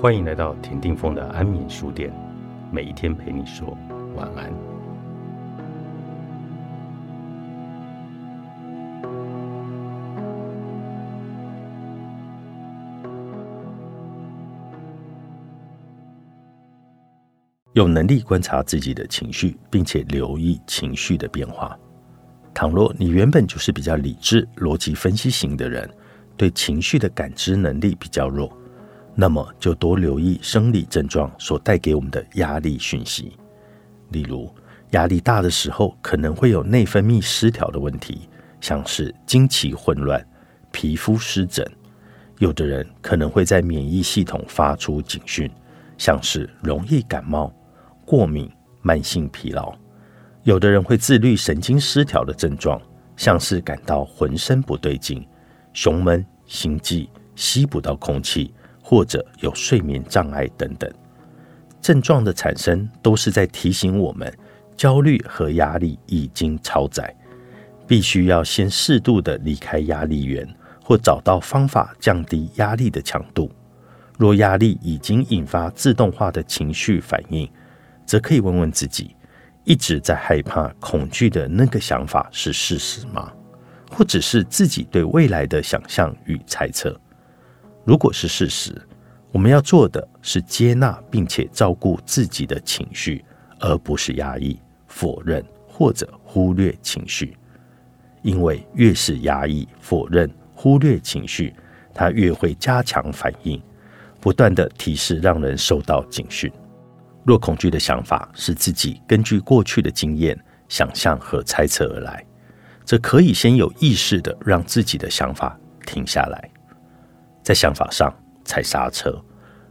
欢迎来到田定峰的安眠书店，每一天陪你说晚安。有能力观察自己的情绪，并且留意情绪的变化。倘若你原本就是比较理智、逻辑分析型的人，对情绪的感知能力比较弱。那么就多留意生理症状所带给我们的压力讯息，例如压力大的时候，可能会有内分泌失调的问题，像是经期混乱、皮肤湿疹；有的人可能会在免疫系统发出警讯，像是容易感冒、过敏、慢性疲劳；有的人会自律神经失调的症状，像是感到浑身不对劲、胸闷、心悸、吸不到空气。或者有睡眠障碍等等症状的产生，都是在提醒我们，焦虑和压力已经超载，必须要先适度的离开压力源，或找到方法降低压力的强度。若压力已经引发自动化的情绪反应，则可以问问自己：一直在害怕、恐惧的那个想法是事实吗？或者是自己对未来的想象与猜测？如果是事实，我们要做的是接纳并且照顾自己的情绪，而不是压抑、否认或者忽略情绪。因为越是压抑、否认、忽略情绪，它越会加强反应，不断的提示让人受到警讯。若恐惧的想法是自己根据过去的经验、想象和猜测而来，则可以先有意识的让自己的想法停下来。在想法上踩刹车，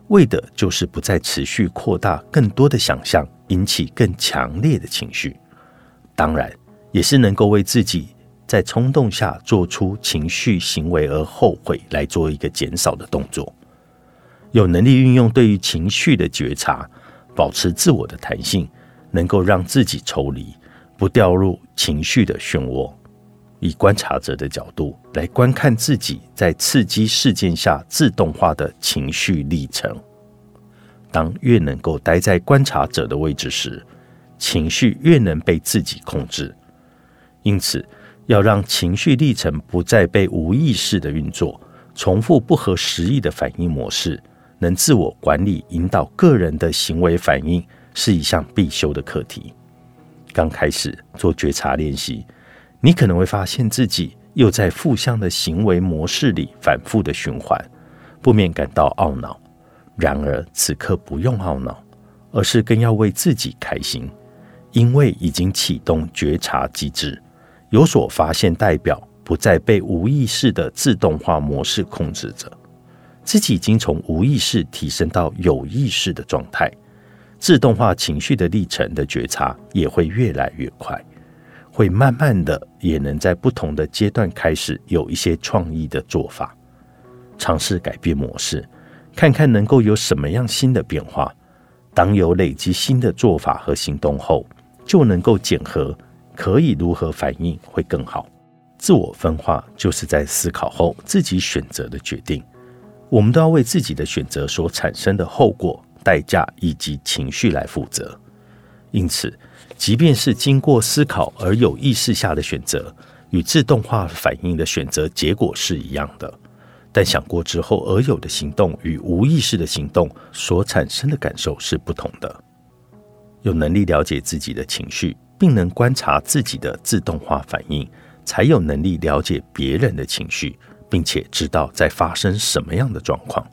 为的就是不再持续扩大更多的想象，引起更强烈的情绪。当然，也是能够为自己在冲动下做出情绪行为而后悔，来做一个减少的动作。有能力运用对于情绪的觉察，保持自我的弹性，能够让自己抽离，不掉入情绪的漩涡。以观察者的角度来观看自己在刺激事件下自动化的情绪历程。当越能够待在观察者的位置时，情绪越能被自己控制。因此，要让情绪历程不再被无意识的运作、重复不合时宜的反应模式，能自我管理、引导个人的行为反应，是一项必修的课题。刚开始做觉察练习。你可能会发现自己又在负向的行为模式里反复的循环，不免感到懊恼。然而此刻不用懊恼，而是更要为自己开心，因为已经启动觉察机制，有所发现，代表不再被无意识的自动化模式控制着，自己已经从无意识提升到有意识的状态，自动化情绪的历程的觉察也会越来越快。会慢慢的，也能在不同的阶段开始有一些创意的做法，尝试改变模式，看看能够有什么样新的变化。当有累积新的做法和行动后，就能够检核可以如何反应会更好。自我分化就是在思考后自己选择的决定，我们都要为自己的选择所产生的后果、代价以及情绪来负责。因此。即便是经过思考而有意识下的选择，与自动化反应的选择结果是一样的，但想过之后而有的行动与无意识的行动所产生的感受是不同的。有能力了解自己的情绪，并能观察自己的自动化反应，才有能力了解别人的情绪，并且知道在发生什么样的状况。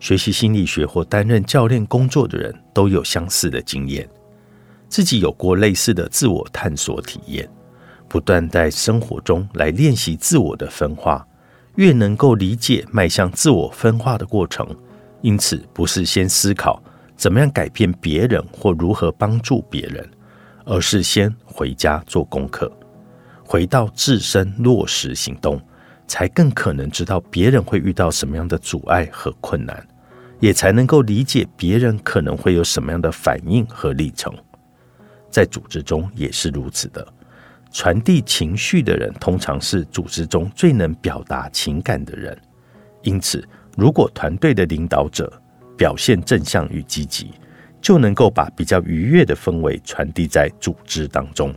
学习心理学或担任教练工作的人都有相似的经验。自己有过类似的自我探索体验，不断在生活中来练习自我的分化，越能够理解迈向自我分化的过程。因此，不是先思考怎么样改变别人或如何帮助别人，而是先回家做功课，回到自身落实行动，才更可能知道别人会遇到什么样的阻碍和困难，也才能够理解别人可能会有什么样的反应和历程。在组织中也是如此的，传递情绪的人通常是组织中最能表达情感的人。因此，如果团队的领导者表现正向与积极，就能够把比较愉悦的氛围传递在组织当中。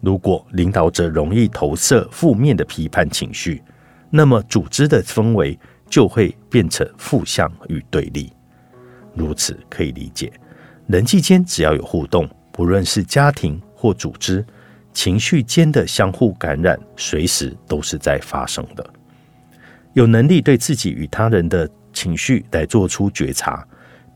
如果领导者容易投射负面的批判情绪，那么组织的氛围就会变成负向与对立。如此可以理解，人际间只要有互动，不论是家庭或组织，情绪间的相互感染，随时都是在发生的。有能力对自己与他人的情绪来做出觉察，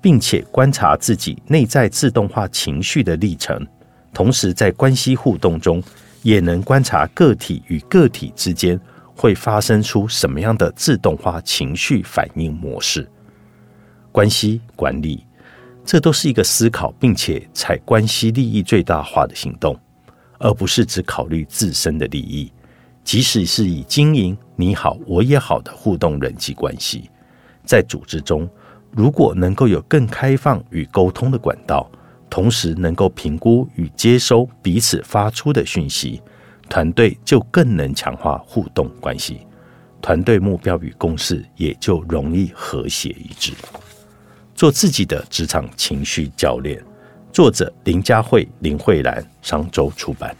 并且观察自己内在自动化情绪的历程。同时，在关系互动中，也能观察个体与个体之间会发生出什么样的自动化情绪反应模式。关系管理，这都是一个思考并且采关系利益最大化的行动，而不是只考虑自身的利益。即使是以经营你好我也好的互动人际关系，在组织中，如果能够有更开放与沟通的管道。同时能够评估与接收彼此发出的讯息，团队就更能强化互动关系，团队目标与共识也就容易和谐一致。做自己的职场情绪教练，作者林佳慧、林慧兰，商周出版。